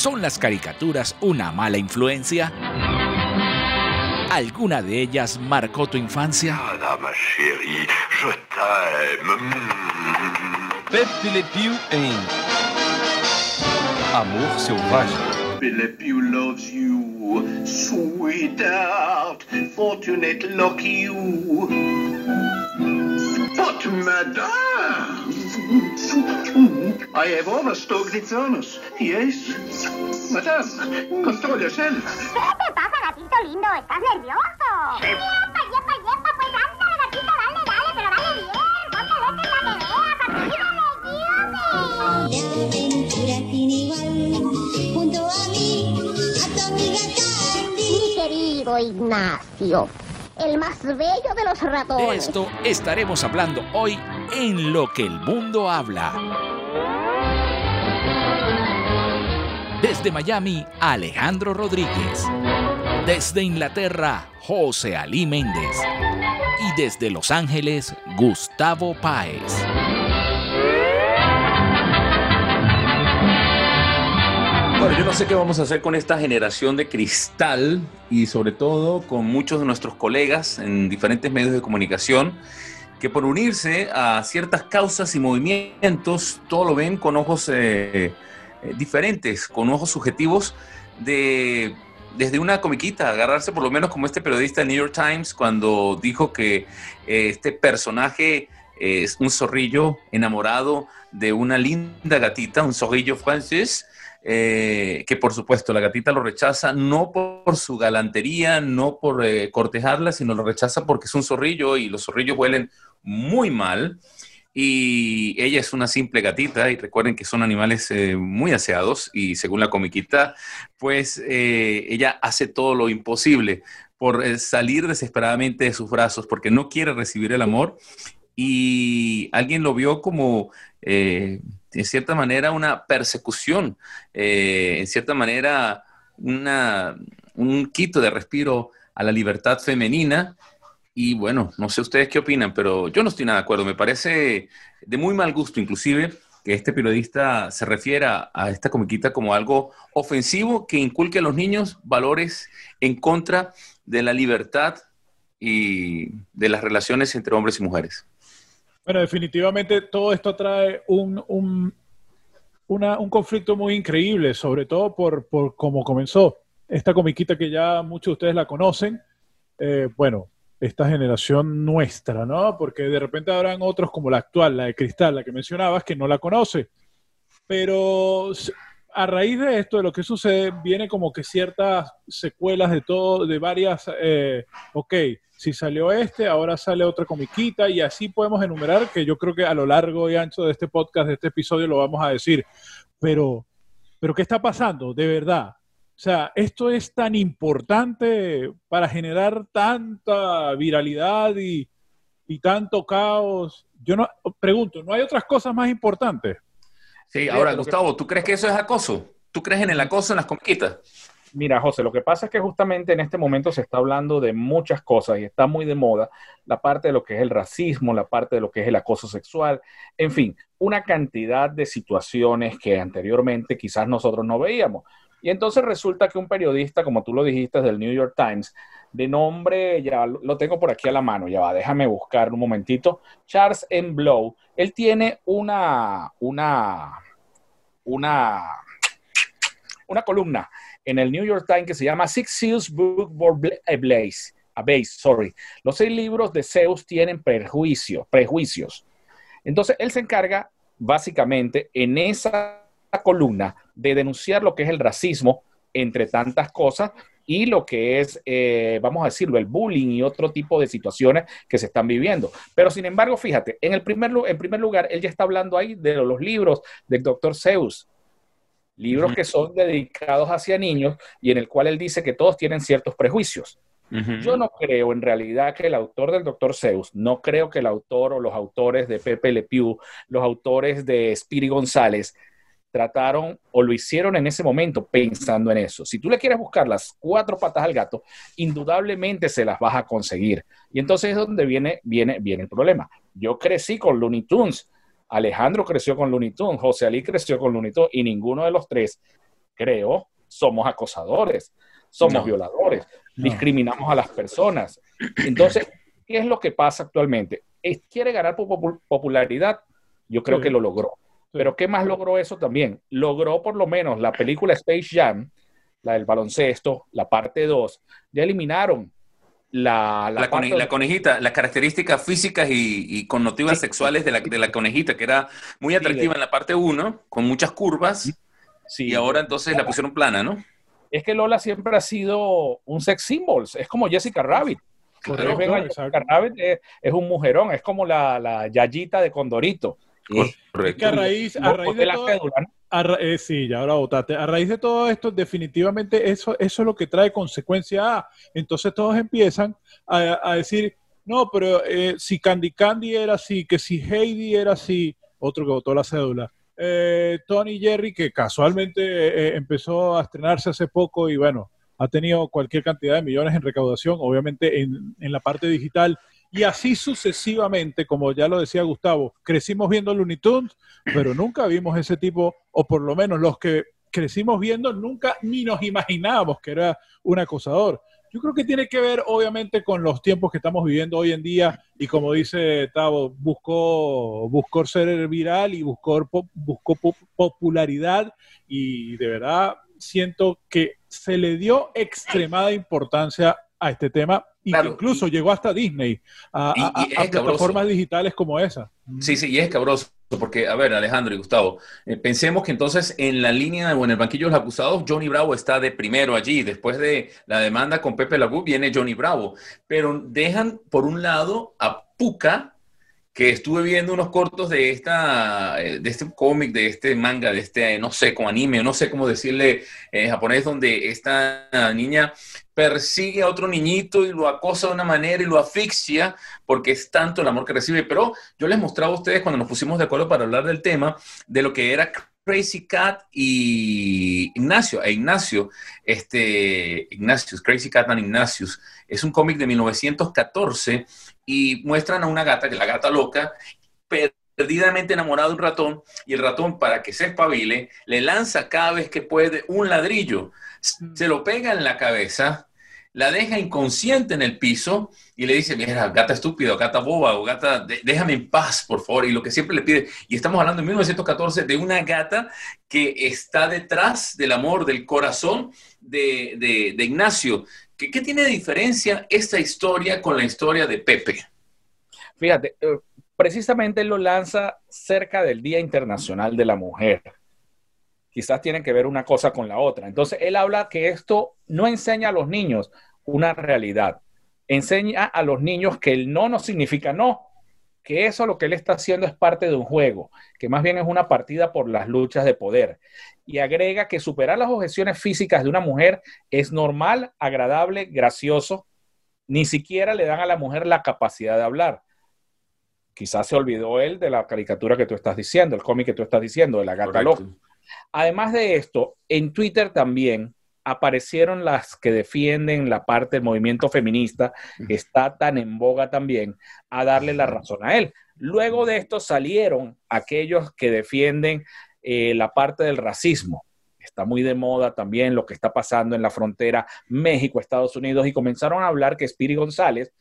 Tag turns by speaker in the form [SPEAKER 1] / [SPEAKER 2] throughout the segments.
[SPEAKER 1] ¿Son las caricaturas una mala influencia? ¿Alguna de ellas marcó tu infancia?
[SPEAKER 2] Ah, ma chérie, je t'aime.
[SPEAKER 3] Pepe Le Pew em Amor Selvagem.
[SPEAKER 2] Billy Pew loves you, sweetheart, fortunate lucky you. But madame, I have overstocked its honors. Yes, madame, control yourself.
[SPEAKER 4] ¿Qué te pasa, gatito lindo? ¿Estás nervioso? ¡Yepa, yepa, yepa! Pues ándale, gatito, dale, dale, pero dale bien. Ponte lentes para que veas, papi, dale,
[SPEAKER 5] aventura sin igual, junto a mí, a tu amiga Candy.
[SPEAKER 4] Mi querido Ignacio, el más bello de los
[SPEAKER 1] De
[SPEAKER 4] ratones.
[SPEAKER 1] esto estaremos hablando hoy en Lo que el mundo habla. Desde Miami, Alejandro Rodríguez. Desde Inglaterra, José Ali Méndez. Y desde Los Ángeles, Gustavo Páez.
[SPEAKER 6] Bueno, yo no sé qué vamos a hacer con esta generación de cristal y sobre todo con muchos de nuestros colegas en diferentes medios de comunicación que por unirse a ciertas causas y movimientos todo lo ven con ojos eh, eh, diferentes, con ojos subjetivos de desde una comiquita, agarrarse por lo menos como este periodista del New York Times cuando dijo que eh, este personaje es un zorrillo enamorado de una linda gatita, un zorrillo francés, eh, que por supuesto la gatita lo rechaza no por, su galantería, no por eh, cortejarla, sino lo rechaza porque es un zorrillo y los zorrillos huelen muy mal. Y ella es una simple gatita y recuerden que son animales eh, muy aseados y según la comiquita, pues eh, ella hace todo lo imposible por eh, salir desesperadamente de sus brazos porque no quiere recibir el amor y alguien lo vio como, eh, en cierta manera, una persecución, eh, en cierta manera, una, un quito de respiro a la libertad femenina. Y bueno, no sé ustedes qué opinan, pero yo no estoy nada de acuerdo. Me parece de muy mal gusto, inclusive, que este periodista se refiera a esta comiquita como algo ofensivo que inculque a los niños valores en contra de la libertad y de las relaciones entre hombres y mujeres.
[SPEAKER 7] Bueno, definitivamente todo esto trae un, un, un conflicto muy increíble, sobre todo por, por cómo comenzó. Esta comiquita que ya muchos de ustedes la conocen, eh, bueno, esta generación nuestra, ¿no? Porque de repente habrán otros como la actual, la de Cristal, la que mencionabas, que no la conoce. Pero a raíz de esto, de lo que sucede, viene como que ciertas secuelas de todo, de varias, eh, ok, si salió este, ahora sale otra comiquita y así podemos enumerar que yo creo que a lo largo y ancho de este podcast, de este episodio, lo vamos a decir. Pero, pero ¿qué está pasando? De verdad. O sea, esto es tan importante para generar tanta viralidad y, y tanto caos. Yo no pregunto, ¿no hay otras cosas más importantes?
[SPEAKER 6] Sí, ahora, Gustavo, ¿tú crees que eso es acoso? ¿Tú crees en el acoso en las comiquitas?
[SPEAKER 8] Mira, José, lo que pasa es que justamente en este momento se está hablando de muchas cosas y está muy de moda la parte de lo que es el racismo, la parte de lo que es el acoso sexual, en fin, una cantidad de situaciones que anteriormente quizás nosotros no veíamos. Y entonces resulta que un periodista, como tú lo dijiste, del New York Times, de nombre, ya lo tengo por aquí a la mano, ya va, déjame buscar un momentito, Charles M. Blow, él tiene una, una, una, una columna en el New York Times que se llama Six Seals Book for a Blaze, a Base, sorry. Los seis libros de Zeus tienen prejuicio, prejuicios. Entonces, él se encarga básicamente en esa columna de denunciar lo que es el racismo entre tantas cosas y lo que es, eh, vamos a decirlo, el bullying y otro tipo de situaciones que se están viviendo. Pero sin embargo, fíjate, en, el primer, en primer lugar, él ya está hablando ahí de los libros del doctor Zeus, libros que son dedicados hacia niños y en el cual él dice que todos tienen ciertos prejuicios. Yo no creo en realidad que el autor del Dr. Zeus, no creo que el autor o los autores de Pepe Le Pew, los autores de Spiri González, trataron o lo hicieron en ese momento pensando en eso. Si tú le quieres buscar las cuatro patas al gato, indudablemente se las vas a conseguir. Y entonces es donde viene, viene, viene el problema. Yo crecí con Looney Tunes, Alejandro creció con Looney Tunes, José Ali creció con Looney Tunes y ninguno de los tres creo, somos acosadores, somos
[SPEAKER 6] No.
[SPEAKER 8] violadores,
[SPEAKER 7] No.
[SPEAKER 8] discriminamos a las personas. Entonces, ¿qué es lo que pasa actualmente? ¿Quiere ganar popu- popularidad? Yo creo que lo logró. Pero ¿qué más logró eso también? Logró por lo menos la película Space Jam, la del baloncesto, la parte 2, ya eliminaron la, la
[SPEAKER 6] La, cone- la conejita, las características físicas y, y connotivas
[SPEAKER 8] Sí.
[SPEAKER 6] sexuales de la, de la conejita, que era muy atractiva
[SPEAKER 8] de-
[SPEAKER 6] en la parte 1, con muchas curvas,
[SPEAKER 8] Sí.
[SPEAKER 6] y ahora entonces la pusieron plana, ¿no?
[SPEAKER 8] Es que Lola siempre ha sido un sex symbol, es como Jessica Rabbit. Jessica Rabbit, es, es un mujerón, es como la, la Yayita de Condorito.
[SPEAKER 7] Es que a raíz, a de todo, eh, sí, ya ahora votaste. A raíz de todo esto, definitivamente eso, eso es lo que trae consecuencia A. Entonces todos empiezan a, a decir, no, pero eh, si Candy Candy era así, que si Heidi era así, otro que votó la cédula. Eh, Tony Jerry, que casualmente eh, empezó a estrenarse hace poco y bueno, ha tenido cualquier cantidad de millones en recaudación, obviamente en, en la parte digital. Y así sucesivamente, como ya lo decía Gustavo, crecimos viendo Looney Tunes, pero nunca vimos ese tipo, o por lo menos los que crecimos viendo, nunca ni nos imaginábamos que era un acosador. Yo creo que tiene que ver, obviamente, con los tiempos que estamos viviendo hoy en día y como dice Tavo, buscó, buscó ser viral y buscó, buscó po- popularidad y de verdad siento que se le dio extremada importancia a este tema y
[SPEAKER 6] Claro,
[SPEAKER 7] incluso llegó hasta Disney, a,
[SPEAKER 6] Y-
[SPEAKER 7] a-
[SPEAKER 6] y
[SPEAKER 7] a- a
[SPEAKER 6] es cabroso.
[SPEAKER 7] plataformas digitales como esa.
[SPEAKER 6] Sí, sí, y es cabroso, porque, a ver, Alejandro y Gustavo, eh, pensemos que entonces en la línea o en el banquillo de los acusados, Johnny Bravo está de primero allí. Después de la demanda con Pepe Lagú viene Johnny Bravo. Pero dejan, por un lado, a Puka, que estuve viendo unos cortos de esta eh, de este cómic, de este manga, de este, no sé, como anime, no sé cómo decirle en japonés, donde esta niña persigue a otro niñito y lo acosa de una manera y lo asfixia porque es tanto el amor que recibe. Pero yo les mostraba a ustedes cuando nos pusimos de acuerdo para hablar del tema, de lo que era Crazy Cat y Ignacio, e Ignacio, este, Ignatius, Crazy Cat and Ignatius, es un cómic de 1914 y muestran a una gata, que es la gata loca, perdidamente enamorada de un ratón, y el ratón, para que se espabile, le lanza cada vez que puede un ladrillo, se lo pega en la cabeza, la deja inconsciente en el piso y le dice, mira, gata estúpida, o gata boba, o gata, déjame en paz, por favor, y lo que siempre le pide, y estamos hablando en 1914 de una gata que está detrás del amor, del corazón de, de- de Ignacio. ¿Qué, ¿Qué tiene de diferencia esta historia con la historia de Pepe?
[SPEAKER 8] Fíjate, eh, precisamente él lo lanza cerca del Día Internacional de la Mujer. Quizás tienen que ver una cosa con la otra. Entonces, él habla que esto no enseña a los niños una realidad. Enseña a los niños que el no no significa no, que eso lo que él está haciendo es parte de un juego, que más bien es una partida por las luchas de poder. Y agrega que superar las objeciones físicas de una mujer es normal, agradable, gracioso. Ni siquiera le dan a la mujer la capacidad de hablar quizás se olvidó él de la caricatura que tú estás diciendo, el cómic que tú estás diciendo, de la gata loca. Además de esto, en Twitter también aparecieron las que defienden la parte del movimiento feminista, que está tan en boga también, a darle la razón a él. Luego de esto salieron aquellos que defienden eh, la parte del racismo. Está muy de moda también lo que está pasando en la frontera México-Estados Unidos y comenzaron a hablar que Spiri González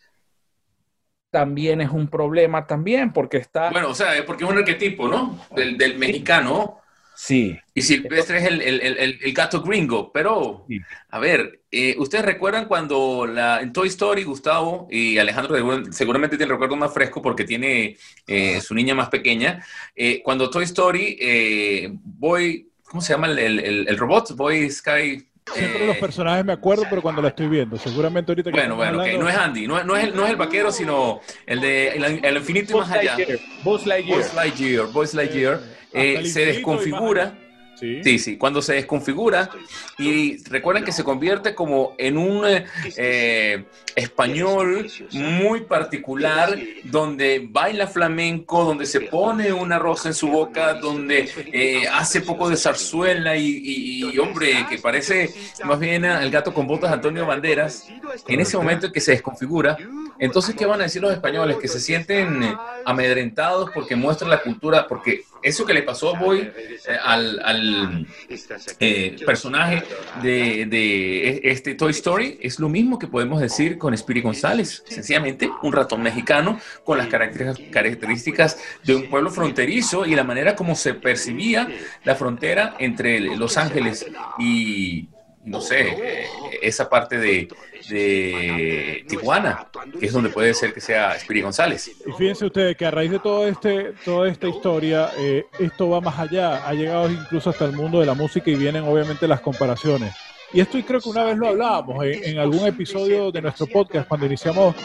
[SPEAKER 8] también es un problema también porque está...
[SPEAKER 6] Bueno, o sea, porque es un arquetipo, ¿no? Del, del mexicano.
[SPEAKER 8] Sí.
[SPEAKER 6] Y Silvestre es el, el, el, el, gato gringo. Pero,
[SPEAKER 8] Sí.
[SPEAKER 6] a ver, eh, ¿ustedes recuerdan cuando la, en Toy Story, Gustavo y Alejandro seguramente tienen el recuerdo más fresco porque tiene eh, su niña más pequeña? eh, cuando Toy Story, eh, Boy, ¿cómo se llama el, robot? Boy Sky.
[SPEAKER 7] Siempre
[SPEAKER 6] eh,
[SPEAKER 7] los personajes me acuerdo, pero cuando la estoy viendo, seguramente ahorita que
[SPEAKER 6] bueno, bueno,
[SPEAKER 7] hablando-
[SPEAKER 6] no es Andy, no, es- no es el, no es el vaquero, sino el de el, infinito y más allá.
[SPEAKER 8] Buzz Lightyear.
[SPEAKER 6] Buzz Lightyear, Buzz Lightyear,
[SPEAKER 7] hasta
[SPEAKER 6] eh, se desconfigura.
[SPEAKER 7] Sí.
[SPEAKER 6] Sí, sí, cuando se desconfigura y recuerden que se convierte como en un eh, español muy particular donde baila flamenco, donde se pone una rosa en su boca, donde eh, hace poco de zarzuela y, y- y, hombre, que parece más bien el gato con botas Antonio Banderas. En ese momento en que se desconfigura, Entonces, ¿qué van a decir los españoles? Que se sienten amedrentados porque muestran la cultura, porque eso que le pasó hoy eh, al, al, eh, personaje de, de e- este Toy Story. Es lo mismo que podemos decir con Spirit González. Sencillamente, un ratón mexicano con las características de un pueblo fronterizo y la manera como se percibía la frontera entre Los Ángeles y, no sé, esa parte de, de Tijuana, que es donde puede ser que sea Spirit González.
[SPEAKER 7] Y fíjense ustedes que a raíz de todo este, toda esta historia, eh, esto va más allá, ha llegado incluso hasta el mundo de la música y vienen obviamente las comparaciones. Y esto y creo que una vez lo hablábamos en, en algún episodio de nuestro podcast cuando iniciamos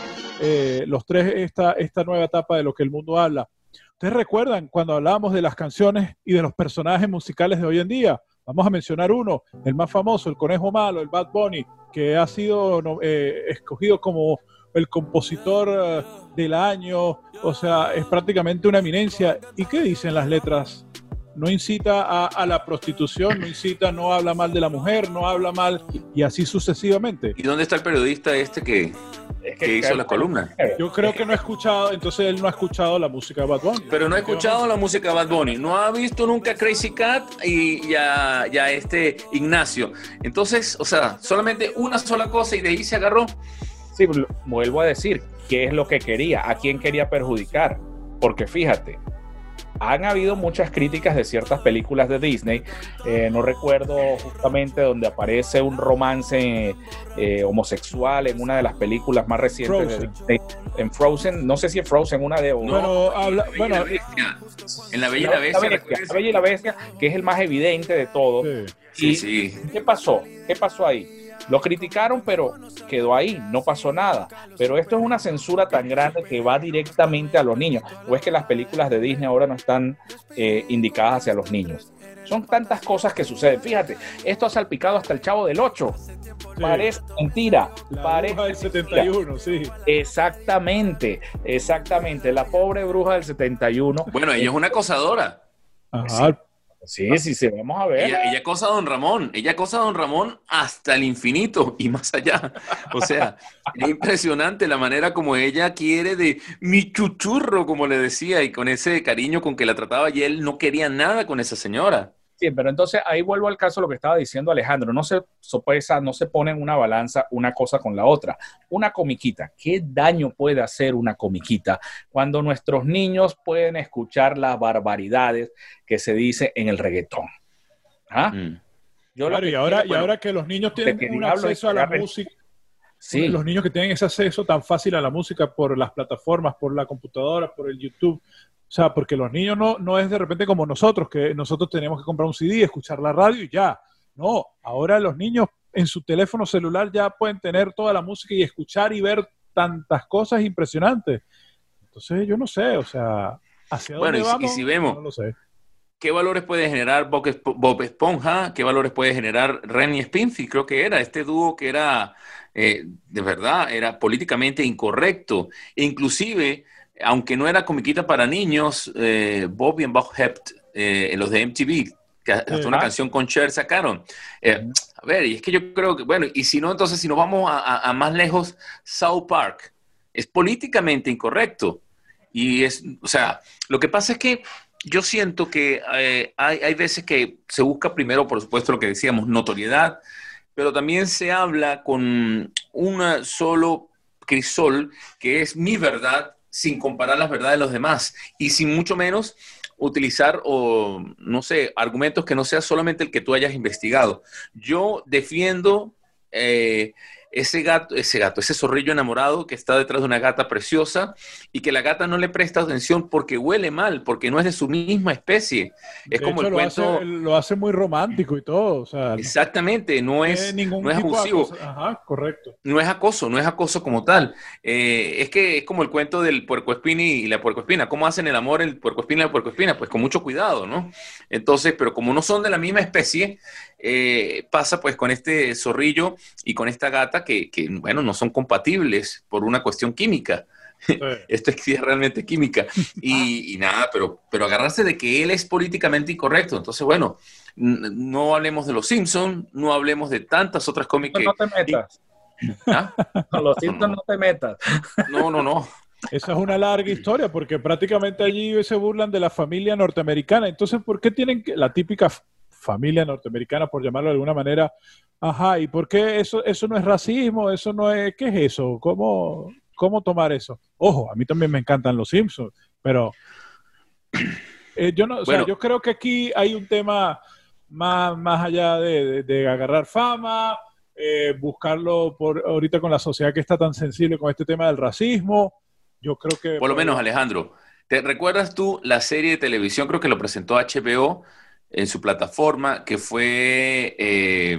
[SPEAKER 7] eh, los tres esta, esta nueva etapa de lo que el mundo habla. ¿Ustedes recuerdan cuando hablábamos de las canciones y de los personajes musicales de hoy en día? Vamos a mencionar uno, el más famoso, el Conejo Malo, el Bad Bunny, que ha sido eh, escogido como el compositor eh, del año, o sea, es prácticamente una eminencia. ¿Y qué dicen las letras? No incita a, a la prostitución, no incita, no habla mal de la mujer, no habla mal y así sucesivamente.
[SPEAKER 6] ¿Y dónde está el periodista este que,
[SPEAKER 8] Es
[SPEAKER 6] que hizo la columna?
[SPEAKER 7] Yo creo que no ha escuchado, entonces él no ha escuchado la música de Bad Bunny.
[SPEAKER 6] Pero no ha escuchado la música de Bad Bunny, no ha visto nunca Crazy Cat y ya, ya este Ignacio. Entonces, o sea, solamente una sola cosa y de ahí se agarró.
[SPEAKER 8] Sí, vuelvo a decir, ¿qué es lo que quería? ¿A quién quería perjudicar? Porque fíjate, han habido muchas críticas de ciertas películas de Disney. Eh, no recuerdo justamente donde aparece un romance eh, homosexual en una de las películas más recientes de. Disney. En Frozen, no sé si en Frozen una de...
[SPEAKER 7] Bueno, habla-
[SPEAKER 6] En la
[SPEAKER 7] bueno,
[SPEAKER 6] Bella y la Bestia. En la Bella y la Bestia. ¿recuerdas?
[SPEAKER 8] La Bella y la Bestia, que es el más evidente de todo.
[SPEAKER 7] sí.
[SPEAKER 6] Sí.
[SPEAKER 8] ¿Qué pasó? ¿Qué pasó ahí? Lo criticaron, pero quedó ahí, no pasó nada. Pero esto es una censura tan grande que va directamente a los niños. ¿O es que las películas de Disney ahora no están eh, indicadas hacia los niños? Son tantas cosas que suceden. Fíjate, esto ha salpicado hasta el chavo del 8. Parece mentira.
[SPEAKER 7] La
[SPEAKER 8] parece
[SPEAKER 7] bruja del
[SPEAKER 8] mentira.
[SPEAKER 7] 71, sí.
[SPEAKER 8] Exactamente, exactamente. La pobre bruja del 71.
[SPEAKER 6] Bueno, ella es una acosadora.
[SPEAKER 7] Ajá.
[SPEAKER 8] Sí, sí, sí, vamos a ver.
[SPEAKER 6] Ella, ella acosa a Don Ramón. Ella acosa a Don Ramón hasta el infinito y más allá. O sea, es impresionante la manera como ella quiere de mi chuchurro, como le decía, y con ese cariño con que la trataba y él no quería nada con esa señora.
[SPEAKER 8] Sí, pero entonces ahí vuelvo al caso de lo que estaba diciendo Alejandro. No se sopesa, no se pone en una balanza una cosa con la otra. Una comiquita, ¿qué daño puede hacer una comiquita cuando nuestros niños pueden escuchar las barbaridades que se dice en el reggaetón? ¿Ah?
[SPEAKER 6] Mm.
[SPEAKER 8] Yo
[SPEAKER 7] Claro, y ahora,
[SPEAKER 8] quiero,
[SPEAKER 7] y
[SPEAKER 8] bueno,
[SPEAKER 7] ahora que los niños tienen
[SPEAKER 8] que
[SPEAKER 7] un acceso a la música,
[SPEAKER 8] sí,
[SPEAKER 7] los niños que tienen ese acceso tan fácil a la música por las plataformas, por la computadora, por el YouTube. O sea, porque los niños no, no es de repente como nosotros, que nosotros tenemos que comprar un CD, escuchar la radio y ya. No, ahora los niños en su teléfono celular ya pueden tener toda la música y escuchar y ver tantas cosas impresionantes. Entonces, yo no sé, o sea, ¿hacia
[SPEAKER 6] Bueno,
[SPEAKER 7] dónde
[SPEAKER 6] y si- y
[SPEAKER 7] vamos?
[SPEAKER 6] si vemos-
[SPEAKER 7] No lo sé.
[SPEAKER 6] ¿Qué valores puede generar Bob, Esp- Bob Esponja? ¿Qué valores puede generar Ren y? Creo que era este dúo que era, eh, de verdad, era políticamente incorrecto. E inclusive, aunque no era comiquita para niños, eh, Bob y Bob Hept, eh, los de MTV, que hasta una
[SPEAKER 8] Ah.
[SPEAKER 6] canción con Cher sacaron. Eh, a ver, y es que yo creo que, bueno, y si no, entonces si nos vamos a, a- a más lejos, South Park es políticamente incorrecto. Y es, o sea, lo que pasa es que yo siento que eh, hay, hay veces que se busca primero, por supuesto, lo que decíamos, notoriedad, pero también se habla con un solo crisol, que es mi verdad, sin comparar las verdades de los demás y sin mucho menos utilizar o no sé argumentos que no sea solamente el que tú hayas investigado. Yo defiendo eh, ese gato, ese gato, ese zorrillo enamorado que está detrás de una gata preciosa y que la gata no le presta atención porque huele mal, porque no es de su misma especie. Es
[SPEAKER 7] De
[SPEAKER 6] como
[SPEAKER 7] hecho,
[SPEAKER 6] el
[SPEAKER 7] lo
[SPEAKER 6] cuento.
[SPEAKER 7] hace, lo hace muy romántico y todo. O sea,
[SPEAKER 6] Exactamente, no es,
[SPEAKER 7] ningún
[SPEAKER 6] no es abusivo.
[SPEAKER 7] Ajá, correcto.
[SPEAKER 6] no es acoso, no es acoso como tal. Eh, es que es como el cuento del puercoespina y la puercoespina. ¿Cómo hacen el amor el puercoespina y la puercoespina? Pues con mucho cuidado, ¿no? Entonces, pero como no son de la misma especie, eh, pasa pues con este zorrillo y con esta gata que, que, bueno, no son compatibles por una cuestión química.
[SPEAKER 7] Sí.
[SPEAKER 6] Esto es, realmente química. Y, y nada, pero, pero agarrarse de que él es políticamente incorrecto. Entonces, bueno, no hablemos de los Simpsons, no hablemos de tantas otras cómics
[SPEAKER 8] no,
[SPEAKER 6] que,
[SPEAKER 8] no te metas.
[SPEAKER 6] ¿Ah?
[SPEAKER 8] Con los Simpsons no te metas.
[SPEAKER 6] No, no, no.
[SPEAKER 7] Esa es una larga historia porque prácticamente allí se burlan de la familia norteamericana. Entonces, ¿por qué tienen que, la típica familia norteamericana, por llamarlo de alguna manera, ajá, ¿y por qué eso, eso no es racismo? Eso no es, ¿qué es eso? ¿Cómo, cómo tomar eso? Ojo, a mí también me encantan los Simpsons, pero eh, yo no, o sea, yo creo que aquí hay un tema más, más allá de, de- de agarrar fama, eh, buscarlo por ahorita con la sociedad que está tan sensible con este tema del racismo. Yo creo que
[SPEAKER 6] Por lo menos, Alejandro, ¿te recuerdas tú la serie de televisión, creo que lo presentó HBO en su plataforma, que fue eh,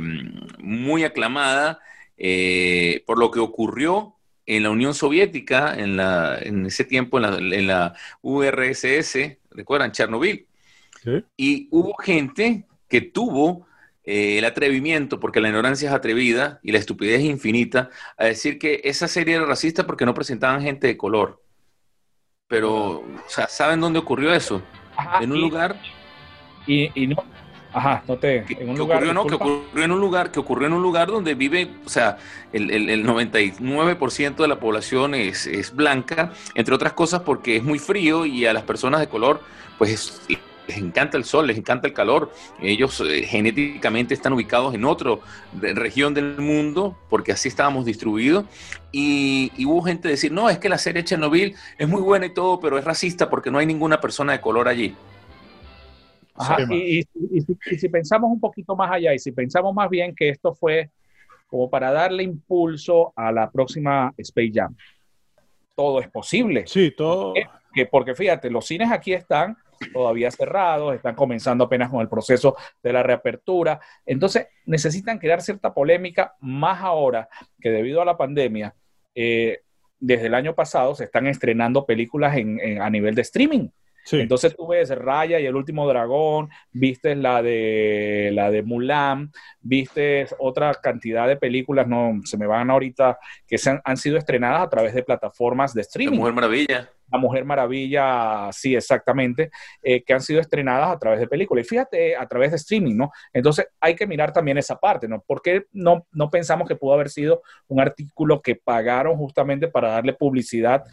[SPEAKER 6] muy aclamada eh, por lo que ocurrió en la Unión Soviética, en, la, en ese tiempo, en la, en la URSS, ¿recuerdan? Chernobyl.
[SPEAKER 7] Sí.
[SPEAKER 6] Y hubo gente que tuvo eh, el atrevimiento, porque la ignorancia es atrevida y la estupidez es infinita, a decir que esa serie era racista porque no presentaban gente de color. Pero, o sea, ¿saben dónde ocurrió eso?
[SPEAKER 8] Ajá,
[SPEAKER 6] En un
[SPEAKER 8] y-
[SPEAKER 6] lugar
[SPEAKER 8] Y, y no. Ajá, no te. En un
[SPEAKER 6] que
[SPEAKER 8] lugar.
[SPEAKER 6] ocurrió, no, que ocurrió en un lugar, que ocurrió en un lugar donde vive, o sea, el, el- el 99% de la población es, es blanca, entre otras cosas porque es muy frío y a las personas de color, pues es- les encanta el sol, les encanta el calor. Ellos eh, genéticamente están ubicados en otra región del mundo porque así estábamos distribuidos. Y, y hubo gente decir, no, es que la serie Chernobyl es muy buena y todo, pero es racista porque no hay ninguna persona de color allí.
[SPEAKER 8] Ajá, y, y- y si, y si pensamos un poquito más allá y si pensamos más bien que esto fue como para darle impulso a la próxima Space Jam, todo es posible.
[SPEAKER 7] Sí, todo.
[SPEAKER 8] Que porque fíjate, los cines aquí están todavía cerrados, están comenzando apenas con el proceso de la reapertura. Entonces, necesitan crear cierta polémica, más ahora que debido a la pandemia, eh, desde el año pasado se están estrenando películas en- en- a nivel de streaming.
[SPEAKER 7] Sí.
[SPEAKER 8] Entonces tú ves Raya y el último dragón, viste la de la de Mulan, viste otra cantidad de películas, no se me van ahorita, que se han, han sido estrenadas a través de plataformas de
[SPEAKER 6] La
[SPEAKER 8] streaming.
[SPEAKER 6] Mujer Maravilla.
[SPEAKER 8] La Mujer Maravilla, sí, exactamente, eh, que han sido estrenadas a través de películas. Y fíjate, a través de streaming, ¿no? Entonces hay que mirar también esa parte, ¿no? ¿Por qué no, no pensamos que pudo haber sido un artículo que pagaron justamente para darle publicidad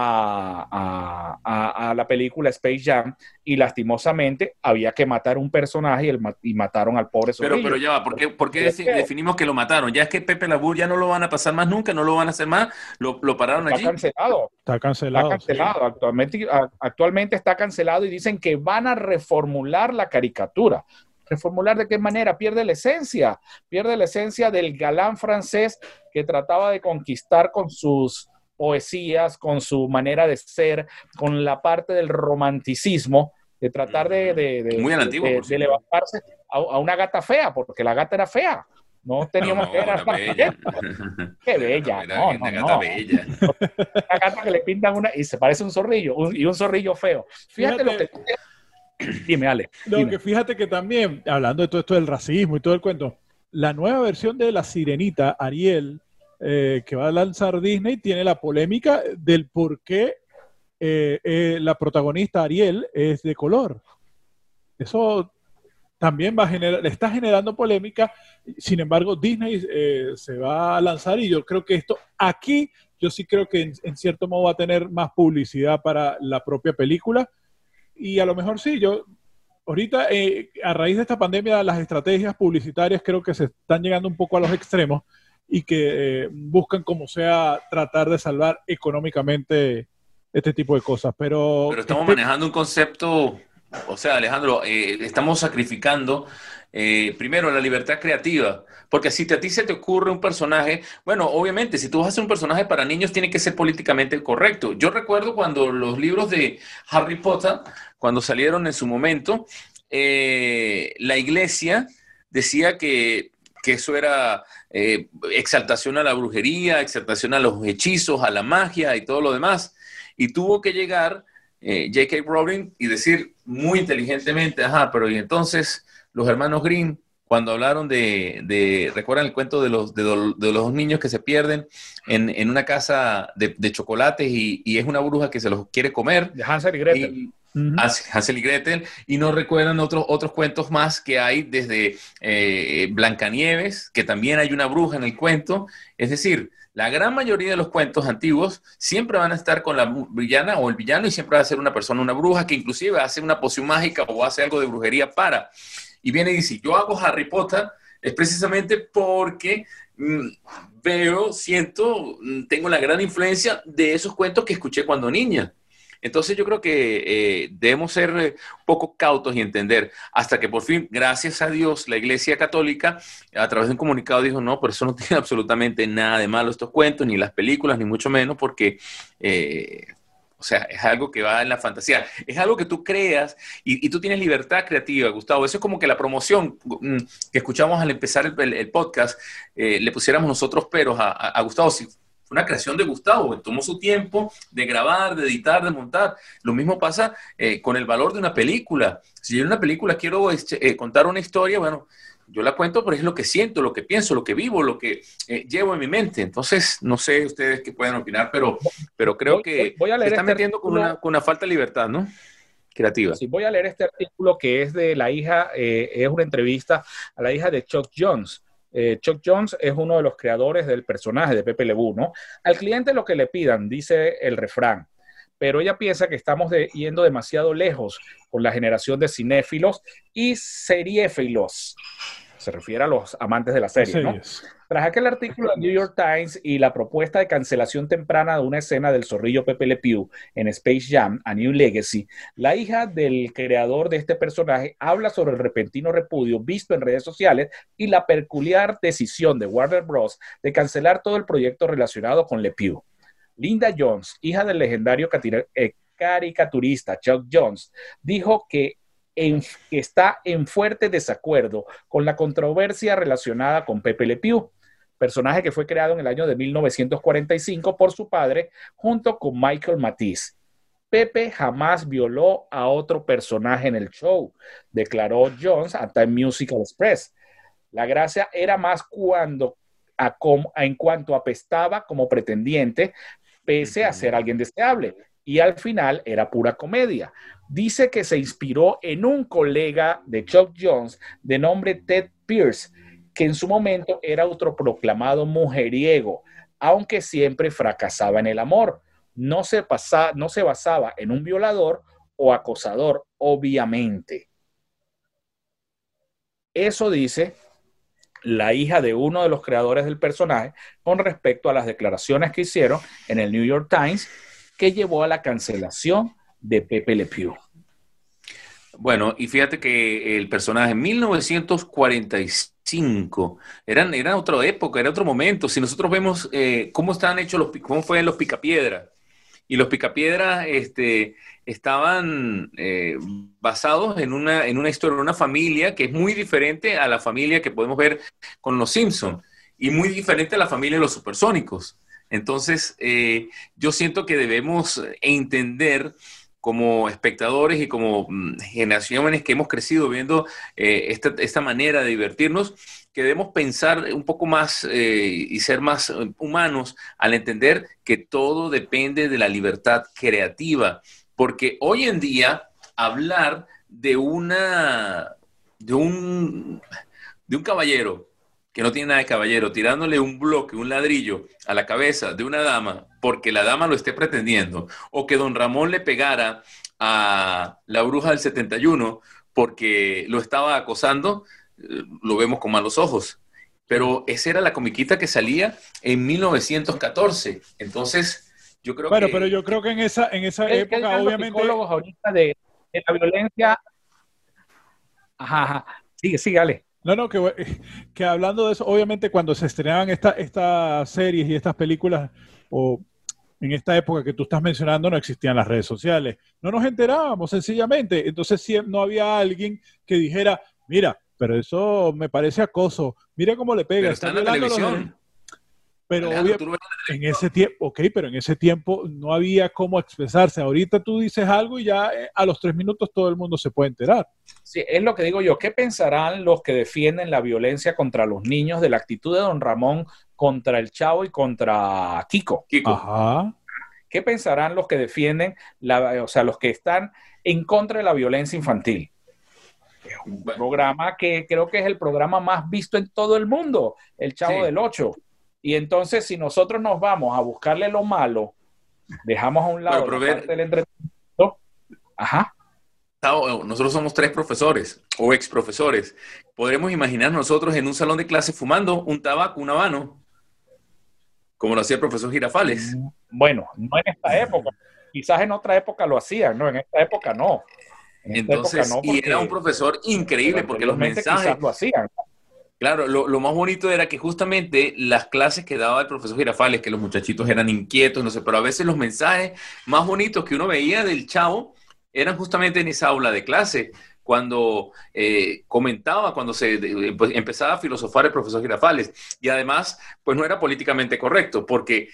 [SPEAKER 8] a, a- a- a la película Space Jam y lastimosamente había que matar un personaje y, el y mataron al pobre
[SPEAKER 6] Pero,
[SPEAKER 8] zorrillo.
[SPEAKER 6] pero ya va, ¿por qué, por definimos que lo mataron? Ya es que Pepe Labur ya no lo van a pasar más nunca, no lo van a hacer más, lo, lo pararon
[SPEAKER 8] Está
[SPEAKER 6] allí.
[SPEAKER 8] cancelado.
[SPEAKER 7] Está
[SPEAKER 8] Está
[SPEAKER 7] cancelado.
[SPEAKER 8] cancelado. Actualmente, actualmente está cancelado y dicen que van a reformular la caricatura. ¿Reformular de qué manera? Pierde la esencia. Pierde la esencia del galán francés que trataba de conquistar con sus poesías, con su manera de ser, con la parte del romanticismo, de tratar de, de, de-
[SPEAKER 6] Muy
[SPEAKER 8] de- levantarse a, a una gata fea, porque la gata era fea. No teníamos
[SPEAKER 6] No,
[SPEAKER 8] que
[SPEAKER 6] era bella.
[SPEAKER 8] Qué bella,
[SPEAKER 6] Era
[SPEAKER 8] no,
[SPEAKER 6] una
[SPEAKER 8] no,
[SPEAKER 6] gata
[SPEAKER 8] no.
[SPEAKER 6] bella.
[SPEAKER 8] una gata que le pintan una y se parece un zorrillo un- y un zorrillo feo. Fíjate, lo que. Dime, Ale. Dime.
[SPEAKER 7] que fíjate que también, hablando de todo esto del racismo y todo el cuento, la nueva versión de La Sirenita, Ariel, eh, que va a lanzar Disney, tiene la polémica del por qué eh, eh, la protagonista Ariel es de color. Eso también va a generar, está generando polémica. Sin embargo, Disney eh, se va a lanzar y yo creo que esto aquí, yo sí creo que en, cierto modo va a tener más publicidad para la propia película. Y a lo mejor sí, yo ahorita a raíz de esta pandemia las estrategias publicitarias creo que se están llegando un poco a los extremos y que eh, buscan como sea tratar de salvar económicamente este tipo de cosas. Pero,
[SPEAKER 6] Pero estamos
[SPEAKER 7] este-
[SPEAKER 6] manejando un concepto, o sea, Alejandro, eh, estamos sacrificando eh, primero la libertad creativa, porque si te- a ti se te ocurre un personaje, bueno, obviamente, si tú vas a hacer un personaje para niños, tiene que ser políticamente correcto. Yo recuerdo cuando los libros de Harry Potter, cuando salieron en su momento, eh, la iglesia decía que, que eso era eh, exaltación a la brujería, exaltación a los hechizos, a la magia y todo lo demás. Y tuvo que llegar eh, J.K. Rowling y decir muy inteligentemente, ajá, pero y entonces los hermanos Green, cuando hablaron de, de ¿recuerdan el cuento de los, de, los niños que se pierden en, en una casa de, de chocolates y, y es una bruja que se los quiere comer?
[SPEAKER 8] De Hansel y Gretel.
[SPEAKER 6] Y- Hansel y Gretel, y no recuerdan otros, otros cuentos más que hay desde eh, Blancanieves, que también hay una bruja en el cuento. Es decir, la gran mayoría de los cuentos antiguos siempre van a estar con la villana o el villano y siempre va a ser una persona, una bruja, que inclusive hace una poción mágica o hace algo de brujería para. Y viene y dice, yo hago Harry Potter es precisamente porque mm, veo, siento, mm, tengo la gran influencia de esos cuentos que escuché cuando niña. Entonces yo creo que eh, debemos ser eh, un poco cautos y entender hasta que por fin, gracias a Dios, la Iglesia Católica a través de un comunicado dijo, no, pero eso no tiene absolutamente nada de malo estos cuentos, ni las películas, ni mucho menos, porque, eh, o sea, es algo que va en la fantasía, es algo que tú creas y, tú tienes libertad creativa, Gustavo. Eso es como que la promoción mm, que escuchamos al empezar el, podcast, le pusiéramos nosotros peros a, a- a Gustavo. Si fue una creación de Gustavo, él tomó su tiempo de grabar, de editar, de montar. Lo mismo pasa eh, con el valor de una película. Si yo en una película quiero este, eh, contar una historia, bueno, yo la cuento, pero es lo que siento, lo que pienso, lo que vivo, lo que eh, llevo en mi mente. Entonces, no sé ustedes qué pueden opinar, pero, pero creo
[SPEAKER 8] Voy-
[SPEAKER 6] que
[SPEAKER 8] voy a leer
[SPEAKER 6] se está
[SPEAKER 8] este
[SPEAKER 6] metiendo con una, con una falta de libertad, ¿no? Creativa.
[SPEAKER 8] Sí, voy a leer este artículo que es de la hija, eh, es una entrevista a la hija de Chuck Jones. Eh, Chuck Jones es uno de los creadores del personaje de Pepe Lebu, ¿no? Al cliente lo que le pidan, dice el refrán, pero ella piensa que estamos yendo demasiado lejos con la generación de cinéfilos y seriéfilos. Se refiere a los amantes de la serie, ¿no? Tras aquel artículo del New York Times y la propuesta de cancelación temprana de una escena del zorrillo Pepe Le Pew en Space Jam, A New Legacy, la hija del creador de este personaje habla sobre el repentino repudio visto en redes sociales y la peculiar decisión de Warner Bros. de cancelar todo el proyecto relacionado con Le Pew. Linda Jones, hija del legendario eh, caricaturista Chuck Jones, dijo que en- que está en fuerte desacuerdo con la controversia relacionada con Pepe Le Pew, personaje que fue creado en el año de 1945 por su padre junto con Michael Matisse. Pepe jamás violó a otro personaje en el show, declaró Jones a Time Musical Express. La gracia era más cuando, a com- a- en cuanto apestaba como pretendiente, pese a ser alguien deseable. Y al final era pura comedia. Dice que se inspiró en un colega de Chuck Jones de nombre Ted Pierce, que en su momento era autoproclamado mujeriego, aunque siempre fracasaba en el amor. No se, no se basaba en un violador o acosador, obviamente. Eso dice la hija de uno de los creadores del personaje con respecto a las declaraciones que hicieron en el New York Times que llevó a la cancelación de Pepe Le Pew.
[SPEAKER 6] Bueno, y fíjate que el personaje en 1945 eran, era otra época, era otro momento. Si nosotros vemos eh, cómo están hechos los, cómo fue los picapiedra, y los picapiedra este, estaban eh, basados en una, en una historia, en una familia que es muy diferente a la familia que podemos ver con los Simpsons y muy diferente a la familia de los supersónicos. Entonces, eh, yo siento que debemos entender como espectadores y como mm, generaciones que hemos crecido viendo eh, esta, esta manera de divertirnos, que debemos pensar un poco más eh, y ser más eh, humanos al entender que todo depende de la libertad creativa, porque hoy en día hablar de una de un de un caballero que no tiene nada de caballero, tirándole un bloque, un ladrillo a la cabeza de una dama porque la dama lo esté pretendiendo, o que don Ramón le pegara a la bruja del 71 porque lo estaba acosando, eh, lo vemos con malos ojos. Pero esa era la comiquita que salía en 1914. Entonces, yo creo
[SPEAKER 7] Bueno,
[SPEAKER 6] que...
[SPEAKER 7] pero yo creo que en esa, en esa
[SPEAKER 8] ¿Qué- qué
[SPEAKER 7] época,
[SPEAKER 8] los
[SPEAKER 7] obviamente.
[SPEAKER 8] psicólogos ahorita de, de la violencia? Ajá, ajá. Sigue, sigue, Ale.
[SPEAKER 7] No, no, que, que hablando de eso, obviamente cuando se estrenaban esta- estas series y estas películas, o en esta época que tú estás mencionando, no existían las redes sociales. No nos enterábamos, sencillamente. Entonces, sí, no había alguien que dijera, mira, pero eso me parece acoso. Mira cómo le pega.
[SPEAKER 6] Pero está en la
[SPEAKER 7] los
[SPEAKER 6] televisión.
[SPEAKER 7] derechos". Pero
[SPEAKER 6] Alejandro,
[SPEAKER 7] obvia-
[SPEAKER 6] ves
[SPEAKER 7] en ese tiempo, ok, pero en ese tiempo no había cómo expresarse. Ahorita tú dices algo y ya eh, a los tres minutos todo el mundo se puede enterar.
[SPEAKER 8] Sí, es lo que digo yo. ¿Qué pensarán los que defienden la violencia contra los niños de la actitud de don Ramón contra el Chavo y contra Kiko?
[SPEAKER 6] Kiko.
[SPEAKER 7] Ajá.
[SPEAKER 8] ¿Qué pensarán los que defienden, la, o sea, los que están en contra de la violencia infantil. Un programa que creo que es el programa más visto en todo el mundo, El Chavo
[SPEAKER 6] Sí.
[SPEAKER 8] del Ocho. Y entonces, si nosotros nos vamos a buscarle lo malo, dejamos a un lado
[SPEAKER 6] Bueno,
[SPEAKER 8] la parte del entretenimiento. Ajá.
[SPEAKER 6] Gustavo, Nosotros somos tres profesores o ex profesores. Podremos imaginar nosotros en un salón de clase fumando un tabaco, un habano, como lo hacía el profesor Girafales.
[SPEAKER 8] Bueno, no en esta época. Quizás en otra época lo hacían, no, en esta época no. En esta
[SPEAKER 6] Entonces,
[SPEAKER 8] época no,
[SPEAKER 6] y era un profesor increíble porque los mensajes,
[SPEAKER 8] lo hacían.
[SPEAKER 6] Claro, lo, lo más bonito era que justamente las clases que daba el profesor Girafales, que los muchachitos eran inquietos, no sé, pero a veces los mensajes más bonitos que uno veía del chavo eran justamente en esa aula de clase, cuando eh, comentaba, cuando se de- pues, empezaba a filosofar el profesor Girafales. Y además, pues no era políticamente correcto, porque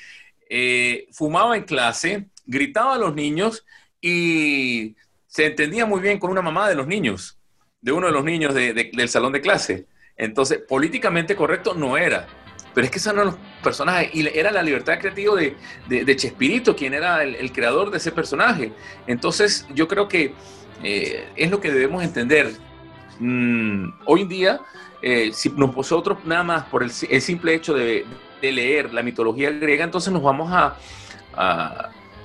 [SPEAKER 6] eh, fumaba en clase, gritaba a los niños y se entendía muy bien con una mamá de los niños, de uno de los niños de- del salón de clase. Entonces, políticamente correcto no era. Pero es que esos eran los personajes y era la libertad creativa de, de, Chespirito, quien era el, creador de ese personaje. Entonces, yo creo que eh, es lo que debemos entender. Mm, hoy en día, eh, si nosotros nada más por el, si- el simple hecho de, leer la mitología griega, entonces nos vamos a...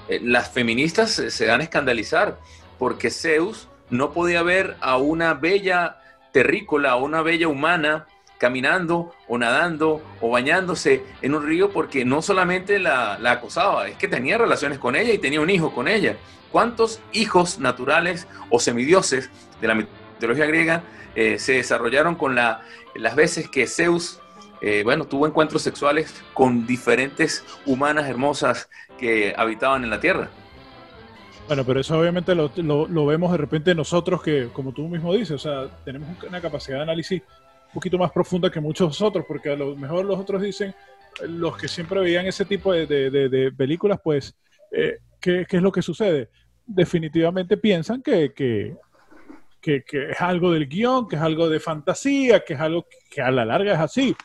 [SPEAKER 6] eh, las feministas se, se dan a escandalizar porque Zeus no podía ver a una bella terrícola, a una bella humana caminando o nadando o bañándose en un río porque no solamente la, la acosaba, es que tenía relaciones con ella y tenía un hijo con ella. ¿Cuántos hijos naturales o semidioses de la mitología griega eh, se desarrollaron con la- las veces que Zeus, eh, bueno, tuvo encuentros sexuales con diferentes humanas hermosas que habitaban en la tierra?
[SPEAKER 7] Bueno, pero eso obviamente lo, lo- vemos de repente nosotros que, como tú mismo dices, o sea, tenemos una capacidad de análisis un poquito más profunda que muchos otros, porque a lo mejor los otros dicen, los que siempre veían ese tipo de, de- de- películas, pues, eh, ¿qué, qué es lo que sucede? Definitivamente piensan que, que, que- que es algo del guion, que es algo de fantasía, que es algo que a la larga es así,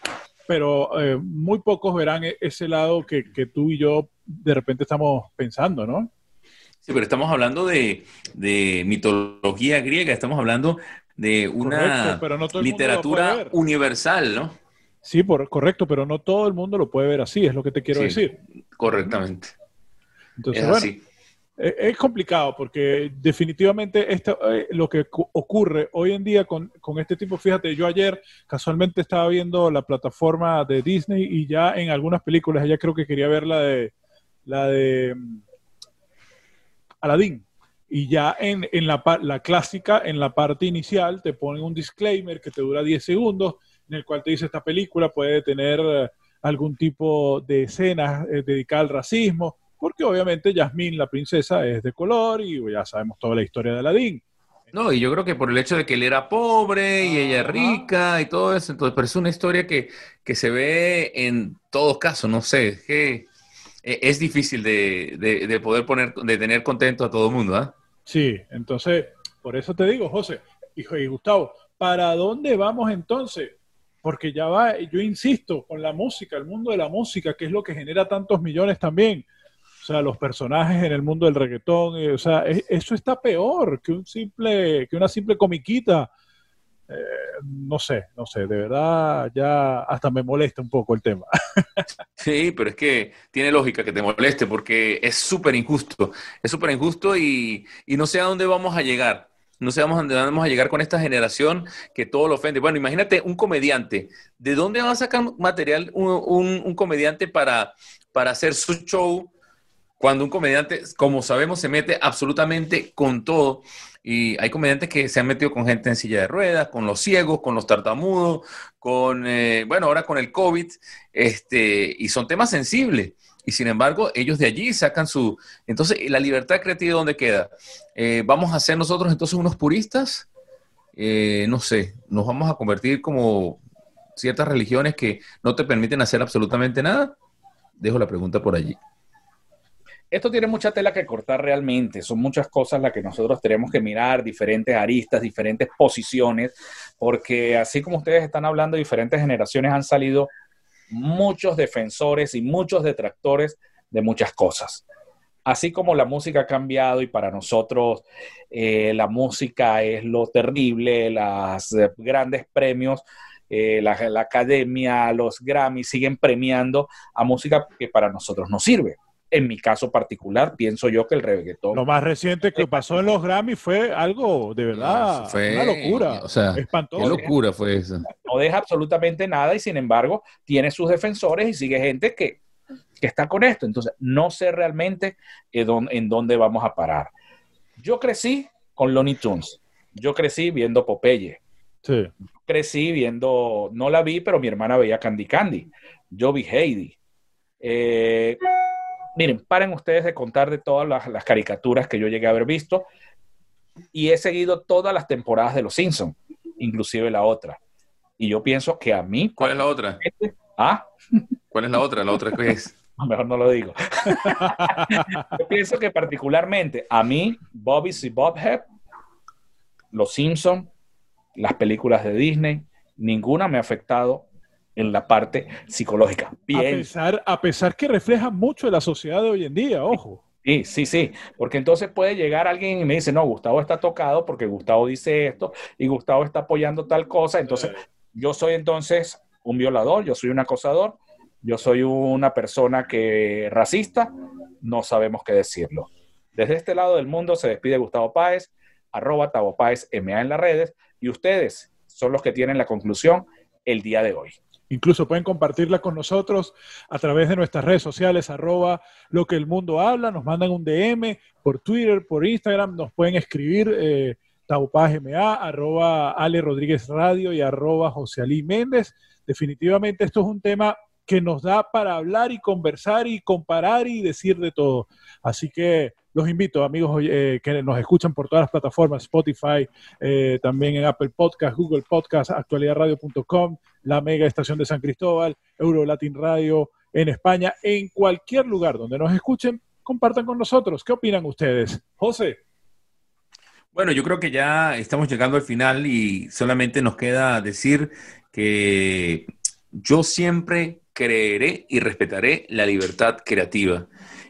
[SPEAKER 7] pero eh, muy pocos verán e- ese lado que, que tú y yo de repente estamos pensando, ¿no?
[SPEAKER 6] Sí, pero estamos hablando de, de mitología griega, estamos hablando de una
[SPEAKER 7] Correcto, pero no
[SPEAKER 6] literatura
[SPEAKER 7] ver.
[SPEAKER 6] universal, ¿no?
[SPEAKER 7] Sí, por, correcto, pero no todo el mundo lo puede ver así, es lo que te quiero
[SPEAKER 6] Sí.
[SPEAKER 7] decir.
[SPEAKER 6] Correctamente.
[SPEAKER 7] Entonces,
[SPEAKER 6] es
[SPEAKER 7] bueno,
[SPEAKER 6] así.
[SPEAKER 7] es, es complicado porque definitivamente esto, eh, lo que cu- ocurre hoy en día con, con este tipo, fíjate, yo ayer casualmente estaba viendo la plataforma de Disney y ya en algunas películas, ella creo que quería ver la de la de mm, Aladdin. Y ya en, en la, la clásica, en la parte inicial, te ponen un disclaimer que te dura 10 segundos, en el cual te dice esta película puede tener eh, algún tipo de escenas eh, dedicada al racismo, porque obviamente Yasmín, la princesa, es de color y ya sabemos toda la historia de Aladdin.
[SPEAKER 6] No, y yo creo que por el hecho de que él era pobre y ella rica y todo eso, entonces, pero es una historia que, que se ve en todos casos, no sé, es que es difícil de, de- de poder poner, de tener contento a todo el mundo, ¿ah?
[SPEAKER 7] Sí, entonces, por eso te digo, José hijo y Gustavo, ¿para dónde vamos entonces? Porque ya va, yo insisto, con la música, el mundo de la música, que es lo que genera tantos millones también. O sea, los personajes en el mundo del reggaetón, eh, o sea, es- eso está peor que un simple, que una simple comiquita. Eh, no sé, no sé, de verdad ya hasta me molesta un poco el tema.
[SPEAKER 6] Sí, pero es que tiene lógica que te moleste porque es súper injusto. Es súper injusto y, y no sé a dónde vamos a llegar. No sé a dónde vamos a llegar con esta generación que todo lo ofende. Bueno, imagínate un comediante. ¿De dónde va a sacar material un, un- un comediante para, para hacer su show cuando un comediante, como sabemos, se mete absolutamente con todo? Y hay comediantes que se han metido con gente en silla de ruedas, con los ciegos, con los tartamudos, con, eh, bueno, ahora con el COVID, este, y son temas sensibles. Y sin embargo, ellos de allí sacan su... Entonces, ¿la libertad creativa dónde queda? Eh, ¿Vamos a ser nosotros entonces unos puristas? Eh, no sé, nos vamos a convertir como ciertas religiones que no te permiten hacer absolutamente nada. Dejo la pregunta por allí.
[SPEAKER 8] Esto tiene mucha tela que cortar realmente, son muchas cosas las que nosotros tenemos que mirar, diferentes aristas, diferentes posiciones, porque así como ustedes están hablando, diferentes generaciones han salido muchos defensores y muchos detractores de muchas cosas. así como la música ha cambiado y para nosotros eh, la música es lo terrible, los grandes premios, eh, la, la academia, los Grammy siguen premiando a música que para nosotros no sirve. En mi caso particular, pienso yo que el reggaetón
[SPEAKER 7] Lo más reciente que pasó en los Grammy fue algo de verdad,
[SPEAKER 6] Fue-
[SPEAKER 7] una locura,
[SPEAKER 6] O sea, qué
[SPEAKER 7] espantoso.
[SPEAKER 6] locura fue eso.
[SPEAKER 8] no deja absolutamente nada y sin embargo tiene sus defensores y sigue gente que, que está con esto. Entonces, no sé realmente en dónde, en dónde vamos a parar. Yo crecí con Looney Tunes. Yo crecí viendo Popeye.
[SPEAKER 7] Sí.
[SPEAKER 8] Crecí viendo, no la vi, pero mi hermana veía Candy Candy. Yo vi Heidi. Eh, miren, paren ustedes de contar de todas las, las caricaturas que yo llegué a haber visto y he seguido todas las temporadas de Los Simpsons, inclusive la otra. Y yo pienso que a mí,
[SPEAKER 6] ¿Cuál es la otra?
[SPEAKER 8] ah,
[SPEAKER 6] ¿Cuál es la otra? La otra que es.
[SPEAKER 8] mejor no lo digo. yo pienso que particularmente a mí, Bobby y Bobhead, Los Simpsons, las películas de Disney, ninguna me ha afectado en la parte psicológica.
[SPEAKER 7] A
[SPEAKER 8] Bien,
[SPEAKER 7] pesar, a pesar que refleja mucho de la sociedad de hoy en día, ojo.
[SPEAKER 8] Sí, sí, sí, porque entonces puede llegar alguien y me dice, no, Gustavo está tocado porque Gustavo dice esto y Gustavo está apoyando tal cosa, entonces yo soy entonces un violador, yo soy un acosador, yo soy una persona que racista, no sabemos qué decirlo. Desde este lado del mundo se despide Gustavo Páez, arroba Tavo Páez MA en las redes, y ustedes son los que tienen la conclusión el día de hoy.
[SPEAKER 7] Incluso pueden compartirla con nosotros a través de nuestras redes sociales, arroba lo que el mundo habla, nos mandan un DM por Twitter, por Instagram, nos pueden escribir eh, arroba Ale Rodríguez Radio y arroba José Ali Méndez. Definitivamente esto es un tema que nos da para hablar y conversar y comparar y decir de todo. Así que los invito, amigos eh, que nos escuchan por todas las plataformas, Spotify, eh, también en Apple Podcast, Google Podcast, actualidadradio.com, la mega estación de San Cristóbal, Euro Latin Radio en España, en cualquier lugar donde nos escuchen, compartan con nosotros. ¿Qué opinan ustedes? José.
[SPEAKER 6] Bueno, yo creo que ya estamos llegando al final y solamente nos queda decir que yo siempre creeré y respetaré la libertad creativa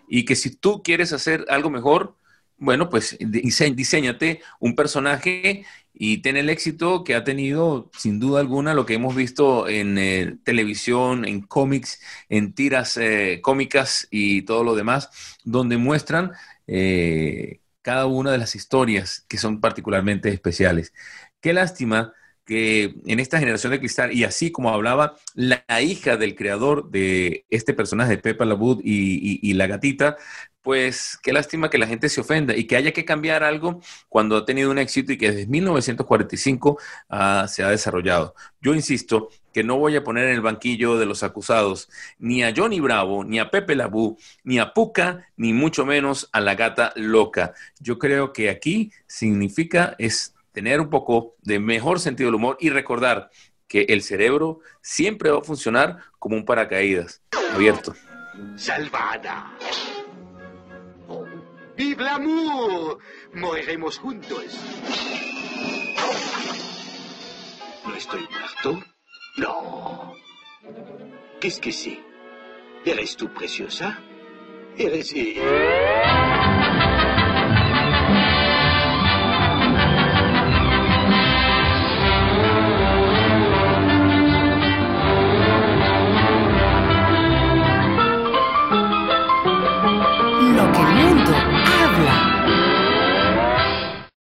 [SPEAKER 6] y que si tú quieres hacer algo mejor, bueno, pues dise- diseñate un personaje y ten el éxito que ha tenido sin duda alguna lo que hemos visto en eh, televisión, en cómics, en tiras eh, cómicas y todo lo demás, donde muestran eh, cada una de las historias que son particularmente especiales. Qué lástima que en esta generación de cristal, y así como hablaba la hija del creador de este personaje Peppa la Wood y, y- la gatita, pues qué lástima que la gente se ofenda y que haya que cambiar algo cuando ha tenido un éxito y que desde 1945 ah, se ha desarrollado. Yo insisto que no voy a poner en el banquillo de los acusados ni a Johnny Bravo, ni a Pepe Labú, ni a Puca, ni mucho menos a la gata loca. Yo creo que aquí significa es tener un poco de mejor sentido del humor y recordar que el cerebro siempre va a funcionar como un paracaídas abierto.
[SPEAKER 2] Salvada. ¡Vive l'amour! Moriremos juntos. ¿No estoy muerto? No. ¿Qué es que sí? ¿Eres tú preciosa? Eres... eh,